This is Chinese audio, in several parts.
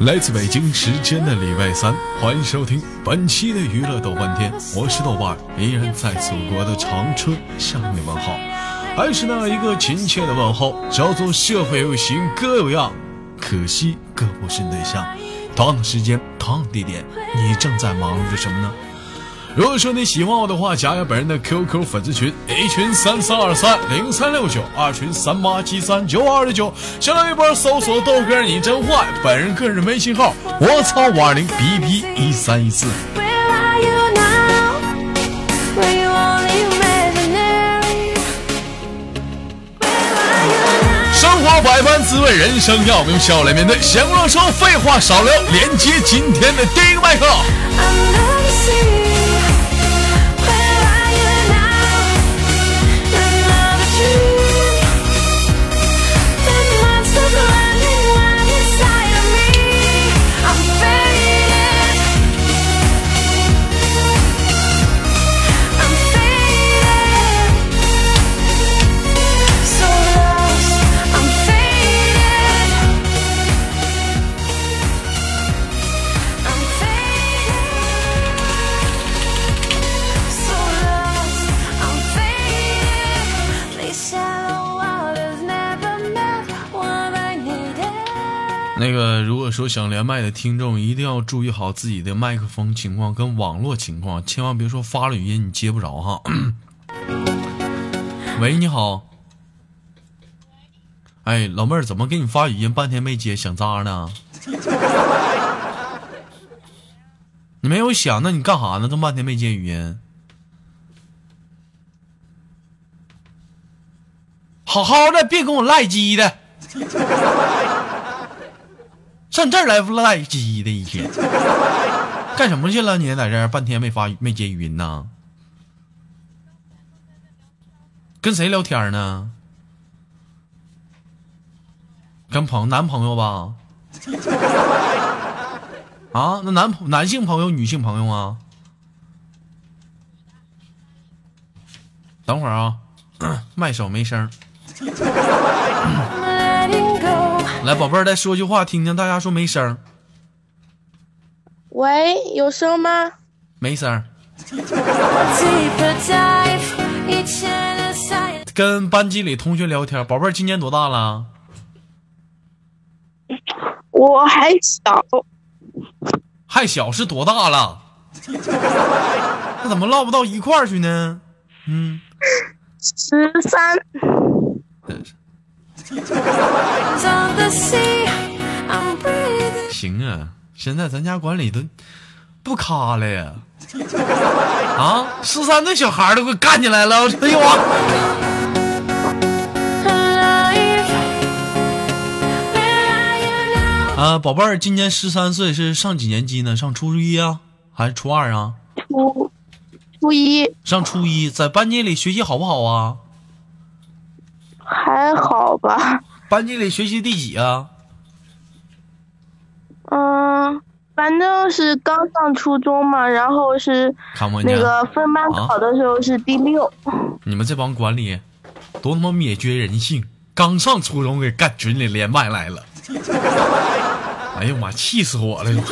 来自北京时间的礼拜三，欢迎收听本期的娱乐豆瓣天，我是豆瓣，依然在祖国的长春向你问好，还是那一个亲切的问候，叫做社会有形哥有样，可惜哥不是对象。同样的时间，同样的地点，你正在忙碌着什么呢？如果说你喜欢我的话，加下本人的 QQ 粉丝群：a 群三三二三零三六九，二群三八七三九二六九。新浪微博搜索豆哥你真坏，本人个人微信号：我操五二零 B B 一三一四。滋味，人生要用笑来面对。闲话少说，废话少聊，连接今天的第一个麦克。想连麦的听众，一定要注意好自己的麦克风情况跟网络情况，千万别说发了语音你接不着哈。喂，你好。哎，老妹儿，怎么给你发语音半天没接，想渣呢？你没有想，那你干啥呢？这么半天没接语音？好好的，别跟我赖鸡的。上这儿来赖鸡的一天，干什么去了？你在这儿半天没发没接语音呢？跟谁聊天呢？跟朋男朋友吧？啊，那男朋男性朋友、女性朋友啊？等会儿啊，麦手没声。来，宝贝儿，再说句话听听。大家说没声。喂，有声吗？没声。跟班级里同学聊天，宝贝儿今年多大了？我还小。还小是多大了？那怎么唠不到一块儿去呢？嗯，十三。行啊，现在咱家管理都不卡了呀！啊，十三岁小孩都给干起来了！哎呦啊！啊，宝贝儿，今年十三岁，是上几年级呢？上初一啊，还是初二啊？初初一。上初一，在班级里学习好不好啊？还好吧。班级里学习第几啊？嗯，反正是刚上初中嘛，然后是那个分班考的时候是第六。你们这帮管理，多他妈灭绝人性！刚上初中给干群里连麦来了。哎呀妈，气死我了！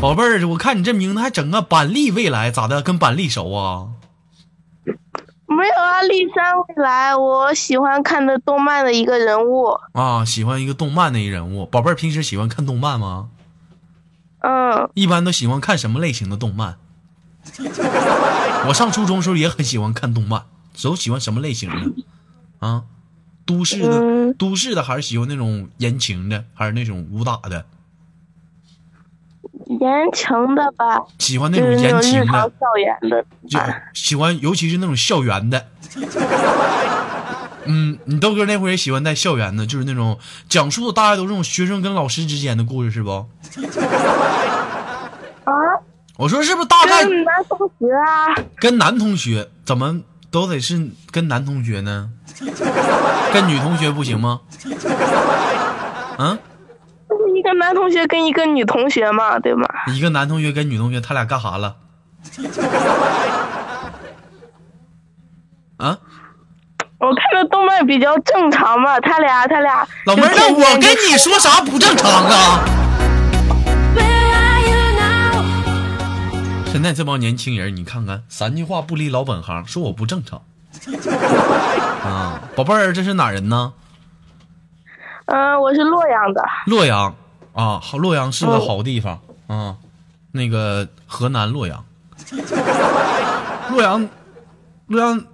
宝贝儿，我看你这名字还整个板栗未来咋的？跟板栗熟啊？没有啊，立山未来，我喜欢看的动漫的一个人物啊，喜欢一个动漫的一人物。宝贝儿，平时喜欢看动漫吗？嗯。一般都喜欢看什么类型的动漫？我上初中的时候也很喜欢看动漫，都喜欢什么类型的？啊，都市的，都市的，还是喜欢那种言情的，还是那种武打的？言情的吧，喜欢那种言情的，校园的，就喜欢，尤其是那种校园的。嗯，你豆哥那会儿也喜欢在校园的，就是那种讲述的大概都是那种学生跟老师之间的故事，是不？啊？我说是不是大概？跟男同学啊？跟男同学怎么都得是跟男同学呢？跟女同学不行吗？嗯？一个男同学跟一个女同学嘛，对吗？一个男同学跟女同学，他俩干啥了？啊？我看的动漫比较正常嘛，他俩他俩。老妹儿，那我跟你说啥不正常啊？现在这帮年轻人，你看看，三句话不离老本行，说我不正常。啊，宝贝儿，这是哪人呢？嗯，我是洛阳的。洛阳啊，好，洛阳是个好地方啊。那个河南洛阳。洛阳，洛阳，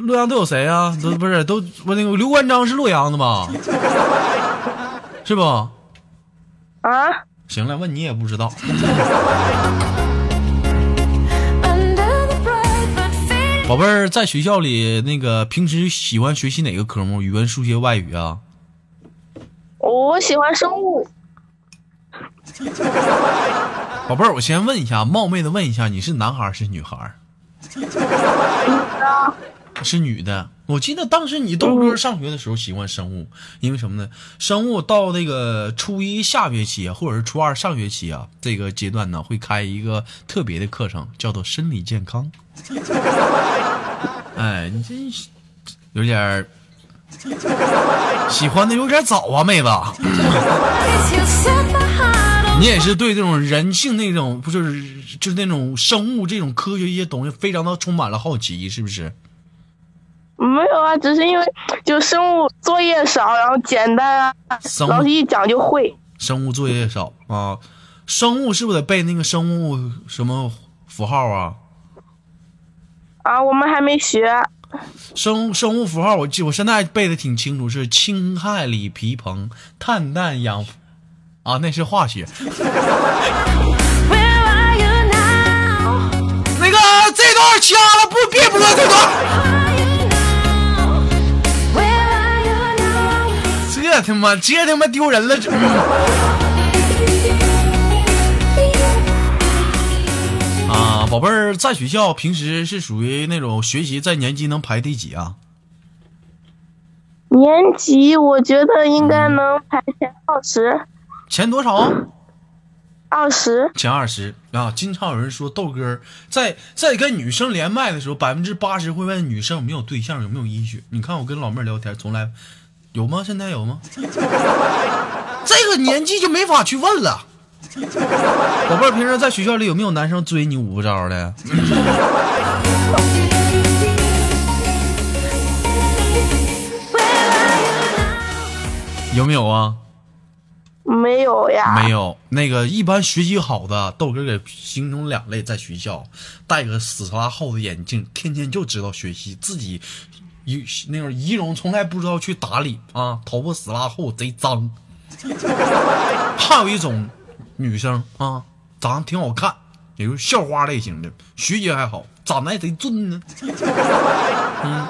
洛阳都有谁啊？都不是都不那个刘关张是洛阳的吧？是不？啊？行了，问你也不知道。宝贝儿，在学校里那个平时喜欢学习哪个科目？语文、数学、外语啊？我喜欢生物。宝贝儿，我先问一下，冒昧的问一下，你是男孩是女孩？女的。是女的。我记得当时你豆哥上学的时候喜欢生物，因为什么呢？生物到那个初一下学期或者是初二上学期啊，这个阶段呢会开一个特别的课程，叫做生理健康。哎，你这有点 喜欢的有点早啊，妹子。你也是对这种人性那种，不就是就是那种生物这种科学一些东西，非常的充满了好奇，是不是？没有啊，只是因为就生物作业少，然后简单啊，老师一讲就会。生物作业少啊，生物是不是得背那个生物什么符号啊？啊，我们还没学。生生物符号，我记我现在背的挺清楚，是氢氦锂铍硼碳氮氧，啊，那是化学。那个这段掐了，不别播这段。这他妈，这他妈丢人了！啊，宝贝儿，在学校平时是属于那种学习在年级能排第几啊？年级我觉得应该能排前二十。前多少？二十。前二十啊！经常有人说豆哥在在跟女生连麦的时候，百分之八十会问女生有没有对象，有没有医学。你看我跟老妹儿聊天，从来。有吗？现在有吗？这个年纪就没法去问了。宝贝儿，平时在学校里有没有男生追你五个招的？有没有啊？没有呀。没有。那个一般学习好的，豆哥给形容两类，在学校戴个死拉厚的眼镜，天天就知道学习，自己。仪那种仪容从来不知道去打理啊，头发死拉厚，贼脏。还有一种女生啊，长得挺好看，也就是校花类型的，学习还好，长得还贼俊呢。嗯，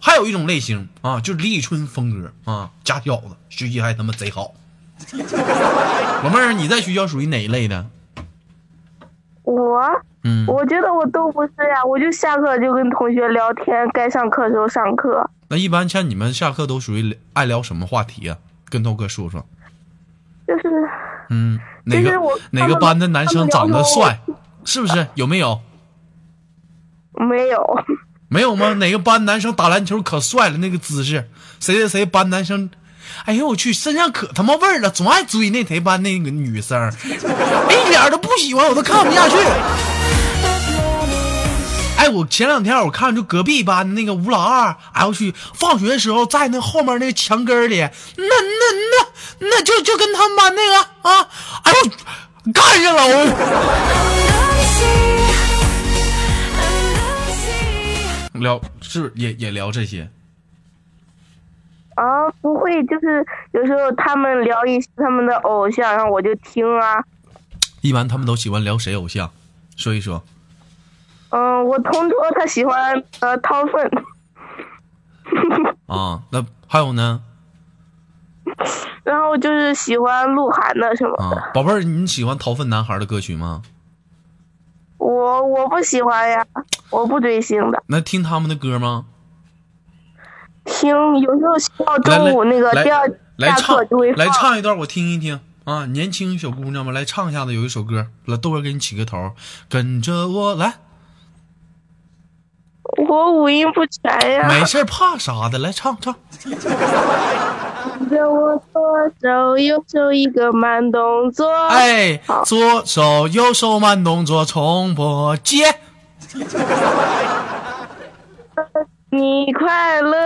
还有一种类型啊，就是李宇春风格啊，假小子，学习还他妈贼好。老妹儿，你在学校属于哪一类的？我。嗯，我觉得我都不是呀，我就下课就跟同学聊天，该上课的时候上课。那一般像你们下课都属于爱聊什么话题啊？跟豆哥说说。就是，嗯，哪个哪个班的男生长得帅？是不是？有没有？没有。没有吗？哪个班男生打篮球可帅了？那个姿势，谁谁谁班男生？哎呦我去，身上可他妈味儿了，总爱追那谁班那个女生，一点都不喜欢，我都看不下去。哎，我前两天我看就隔壁班那个吴老二，哎我去，放学的时候在那后面那个墙根里，那那那那就就跟他们班那个啊，哎呦，干上了我。聊是不是也也聊这些？啊，不会，就是有时候他们聊一些他们的偶像，然后我就听啊。一般他们都喜欢聊谁偶像？说一说。嗯，我同桌他喜欢呃掏粪。啊，那还有呢？然后就是喜欢鹿晗的什么的。宝贝儿，你喜欢掏粪男孩的歌曲吗？我我不喜欢呀，我不追星的。那听他们的歌吗？听，有时候到中午那个第二来唱，来唱一段我听一听啊，年轻小姑娘们来唱一下子，有一首歌，来豆哥给你起个头，跟着我来。我五音不全呀。没事，怕啥的，来唱唱。跟着我左手右手一个慢动作。哎，左手右手慢动作，重播接。你快乐，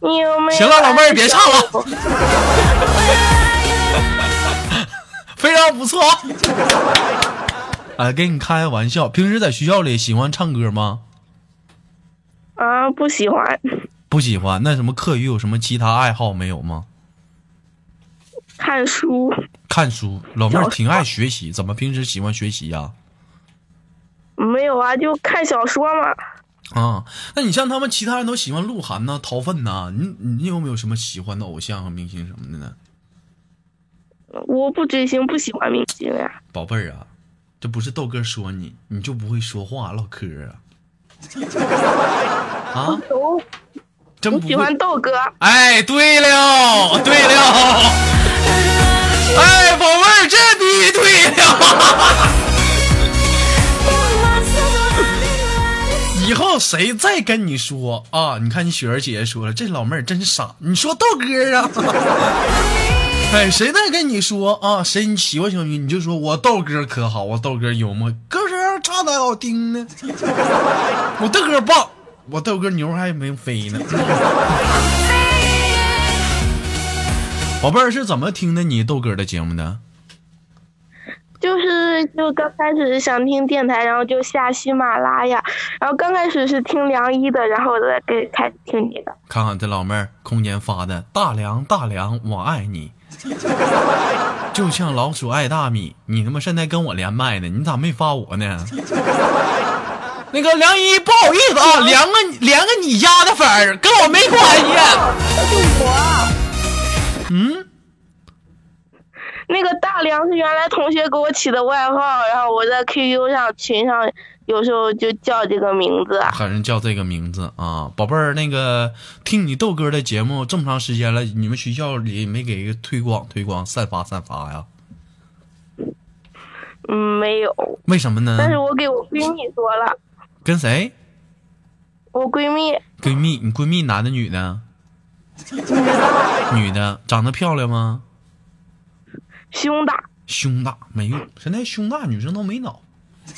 你有没有？行了，老妹儿别唱了。非常不错。哎，给你开个玩笑，平时在学校里喜欢唱歌吗？啊，不喜欢。不喜欢？那什么课余有什么其他爱好没有吗？看书。看书，老妹儿挺爱学习，怎么平时喜欢学习呀？没有啊，就看小说嘛。啊，那你像他们其他人都喜欢鹿晗呐、掏粪呐，你你有没有什么喜欢的偶像和明星什么的呢？我不追星，不喜欢明星呀。宝贝儿啊，这不是豆哥说你，你就不会说话唠嗑啊？啊？真不喜欢豆哥。哎，对了，对了，哎，宝贝儿，这必须对了。以后谁再跟你说啊？你看你雪儿姐姐说了，这老妹儿真傻。你说豆哥啊？哎，谁再跟你说啊？谁你喜欢小鱼，你就说我豆哥可好，我豆哥幽默，歌声唱的好听呢。我豆哥棒，我豆哥牛还没飞呢。宝贝儿是怎么听的你豆哥的节目的？就是就刚开始想听电台，然后就下喜马拉雅，然后刚开始是听梁一的，然后再给开始听你的。看看这老妹儿空间发的大梁大梁，我爱你，就像老鼠爱大米。你他妈现在跟我连麦呢，你咋没发我呢？那个梁一，不好意思啊，连个连个你家的粉儿，跟我没关系。是我。嗯。那个大梁是原来同学给我起的外号，然后我在 QQ 上群上有时候就叫这个名字，喊人叫这个名字啊，宝贝儿，那个听你豆哥的节目这么长时间了，你们学校里没给个推广推广、散发散发呀？嗯，没有。为什么呢？但是我给我闺蜜说了。跟谁？我闺蜜。闺蜜，你闺蜜男的女的？女的。女的，长得漂亮吗？胸大，胸大没用，现在胸大女生都没脑。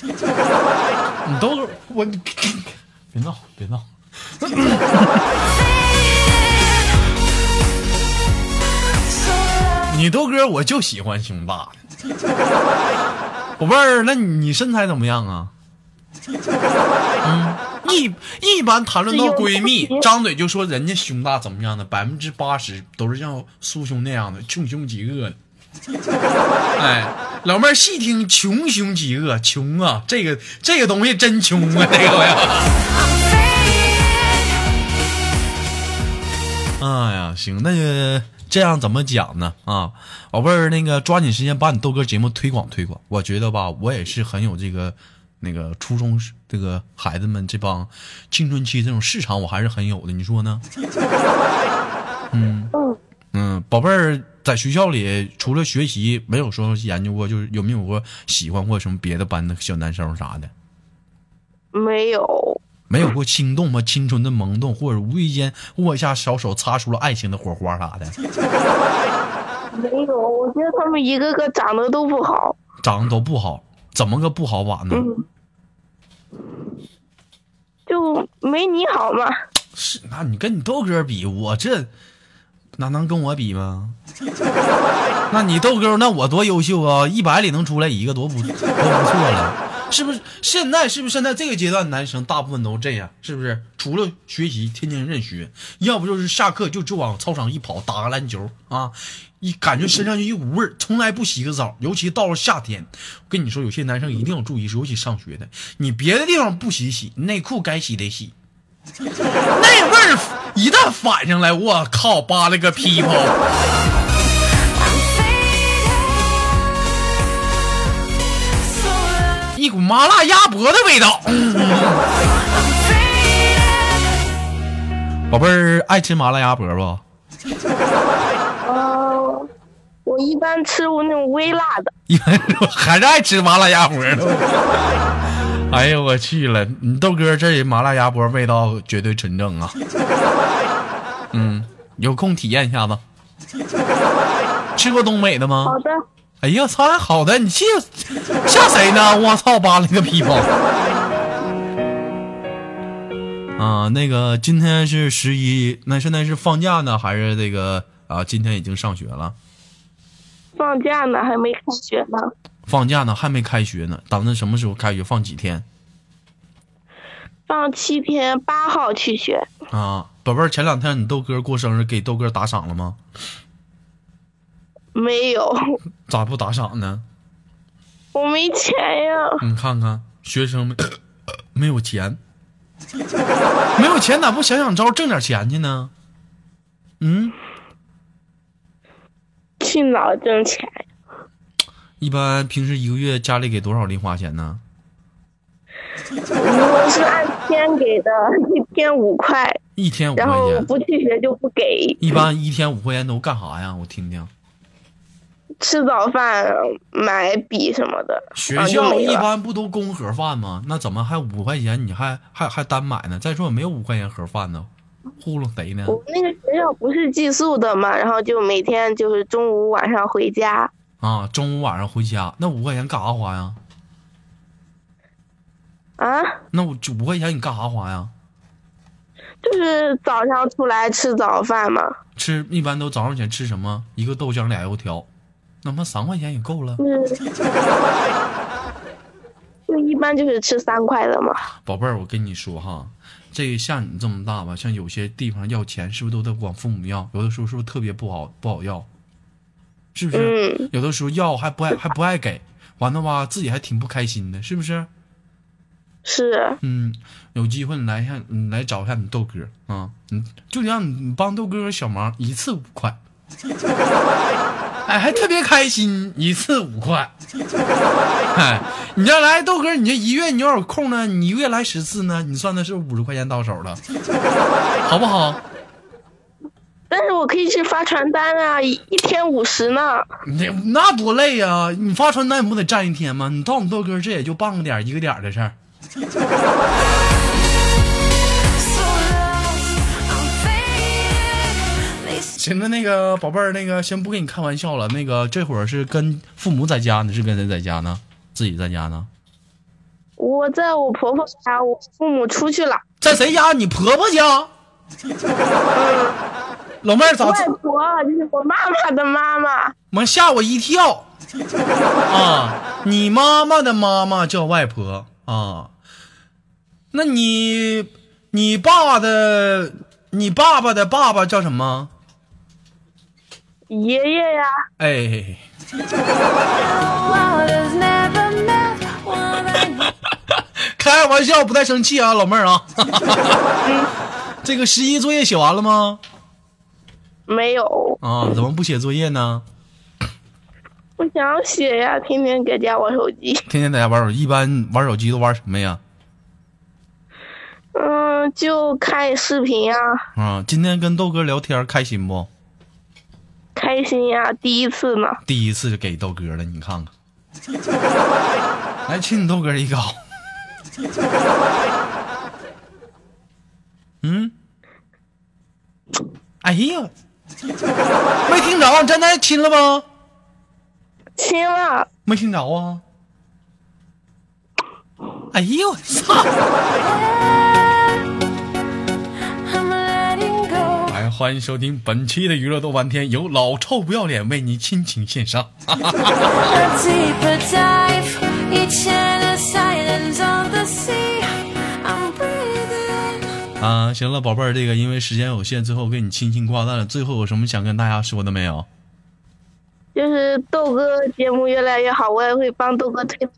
你都我，别闹别闹。你豆哥我就喜欢胸大的。宝贝儿，那你身材怎么样啊？嗯，一一般谈论到闺蜜，张嘴就说人家胸大怎么样的，百分之八十都是像苏兄那样的穷凶极恶的。哎，老妹儿细听，穷凶极恶，穷啊！这个这个东西真穷啊！这个呀，哎呀，行，那个这样怎么讲呢？啊，宝贝儿，那个抓紧时间把你豆哥节目推广推广。我觉得吧，我也是很有这个那个初中这个孩子们这帮青春期这种市场，我还是很有的。你说呢？嗯 嗯，宝贝儿。在学校里，除了学习，没有说研究过，就是有没有过喜欢过什么别的班的小男生啥的？没有，没有过心动吗？青春的萌动，或者无意间握一下小手，擦出了爱情的火花啥的？没有，我觉得他们一个个长得都不好，长得都不好，怎么个不好法呢？就没你好嘛。是，那你跟你豆哥比，我这。那能跟我比吗？那你豆哥，那我多优秀啊！一百里能出来一个，多不 多不错了，是不是？现在是不是现在这个阶段男生大部分都这样？是不是？除了学习，天天认学，要不就是下课就就往操场一跑，打个篮球啊！一感觉身上就一股味儿，从来不洗个澡，尤其到了夏天，我跟你说，有些男生一定要注意，尤其上学的，你别的地方不洗洗，内裤该洗得洗。那味儿一旦反上来，我靠，扒了个屁泡，一股麻辣鸭脖的味道。宝贝儿，爱吃麻辣鸭脖不？我一般吃我那种微辣的。一般还是爱吃麻辣鸭脖的。哎呦我去了！你豆哥这麻辣鸭脖味道绝对纯正啊。嗯，有空体验一下子。吃过东北的吗？好的。哎呀，操！好的，你气吓谁呢？我操！扒了个皮包。啊，那个今天是十一，那现在是放假呢，还是这个啊？今天已经上学了。放假呢，还没开学呢。放假呢，还没开学呢，打算什么时候开学？放几天？放七天，八号去学。啊，宝贝儿，前两天你豆哥过生日，给豆哥打赏了吗？没有。咋不打赏呢？我没钱呀。你看看，学生们 没有钱，没有钱咋不想想招挣点钱去呢？嗯？去哪挣钱呀？一般平时一个月家里给多少零花钱呢？我是按天给的，一天五块。一天五块钱。然后不去学就不给。一般一天五块钱都干啥呀？我听听。吃早饭、买笔什么的。学校一般不都供盒饭吗？那怎么还五块钱？你还还还单买呢？再说没有五块钱盒饭呢，糊弄谁呢？我们那个学校不是寄宿的嘛，然后就每天就是中午晚上回家。啊，中午晚上回家，那五块钱干啥花呀？啊？那我就五块钱你干啥花呀？就是早上出来吃早饭嘛。吃一般都早上起来吃什么？一个豆浆，俩油条。那么三块钱也够了，就一般就是吃三块的嘛。宝贝儿，我跟你说哈，这像你这么大吧，像有些地方要钱，是不是都得管父母要？有的时候是不是特别不好不好要？是不是？有的时候要还不爱还不爱给，完了吧自己还挺不开心的，是不是？是。嗯，有机会你来一下，你来找一下你豆哥啊，你就让你帮豆哥小忙，一次五块。哎，还特别开心，一次五块。哎，你要来豆哥，你这一月你要有空呢，你一个月来十次呢，你算的是五十块钱到手了，好不好？但是我可以去发传单啊，一一天五十呢。那那多累呀！你发传单你不得站一天吗？你到我们豆哥这也就半个点一个点的事儿。行了，那个宝贝儿，那个先不跟你开玩笑了。那个这会儿是跟父母在家呢，是跟谁在家呢？自己在家呢？我在我婆婆家，我父母出去了。在谁家？你婆婆家？老妹儿咋？外婆就是我妈妈的妈妈。妈吓我一跳！啊，你妈妈的妈妈叫外婆啊？那你你爸的你爸爸的爸爸叫什么？爷爷呀！哎，开玩笑，不带生气啊，老妹儿啊。这个十一作业写完了吗？没有。啊？怎么不写作业呢？不想写呀，天天在家玩手机。天天在家玩手机，一般玩手机都玩什么呀？嗯，就看视频呀。啊，今天跟豆哥聊天开心不？开心呀，第一次呢。第一次就给豆哥了，你看看。来亲你豆哥一口。嗯。哎呀，没听着，你真的亲了吗？亲了。没听着啊。哎呦我操！欢迎收听本期的娱乐豆瓣天，由老臭不要脸为你亲情献上。啊，行了，宝贝儿，这个因为时间有限，最后给你轻轻挂断了。最后有什么想跟大家说的没有？就是豆哥节目越来越好，我也会帮豆哥推的。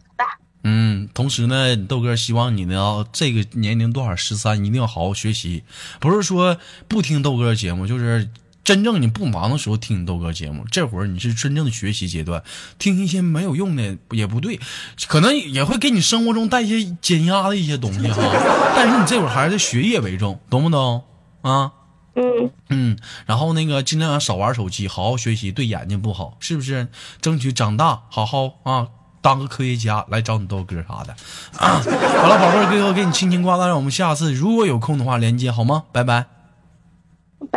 嗯，同时呢，豆哥希望你呢，这个年龄段十三，一定要好好学习。不是说不听豆哥节目，就是真正你不忙的时候听豆哥节目。这会儿你是真正的学习阶段，听一些没有用的也不对，可能也会给你生活中带一些减压的一些东西哈。但是你这会儿还是学业为重，懂不懂啊？嗯嗯，然后那个尽量少玩手机，好好学习，对眼睛不好，是不是？争取长大好好啊，当个科学家来找你豆哥啥的。啊，好了，宝贝儿，哥哥给你轻轻挂断，让我们下次如果有空的话连接好吗？拜拜。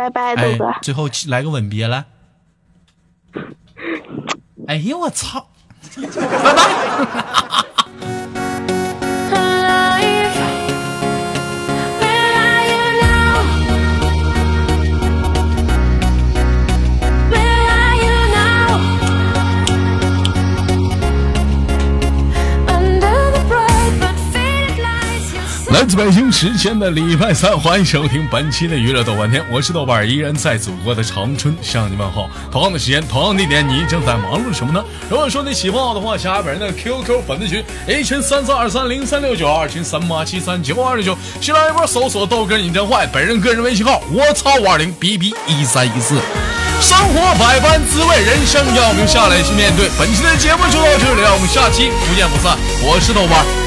拜拜，豆哎哥。，最后来个吻别来。哎呀，我操！拜拜。来自北京时间的礼拜三，欢迎收听本期的娱乐豆瓣天，我是豆瓣，依然在祖国的长春向你问好。同样的时间，同样的地点，你正在忙碌什么呢？如果说你喜欢我的话，加本人的 QQ 粉丝群，A 群三四二三零三六九，二群三八七三九二六九，新浪微博搜索豆哥你真坏，本人个人微信号我操五二零 B B 一三一四。生活百般滋味，人生要我们下来去面对。本期的节目就到这里，我们下期不见不散。我是豆瓣。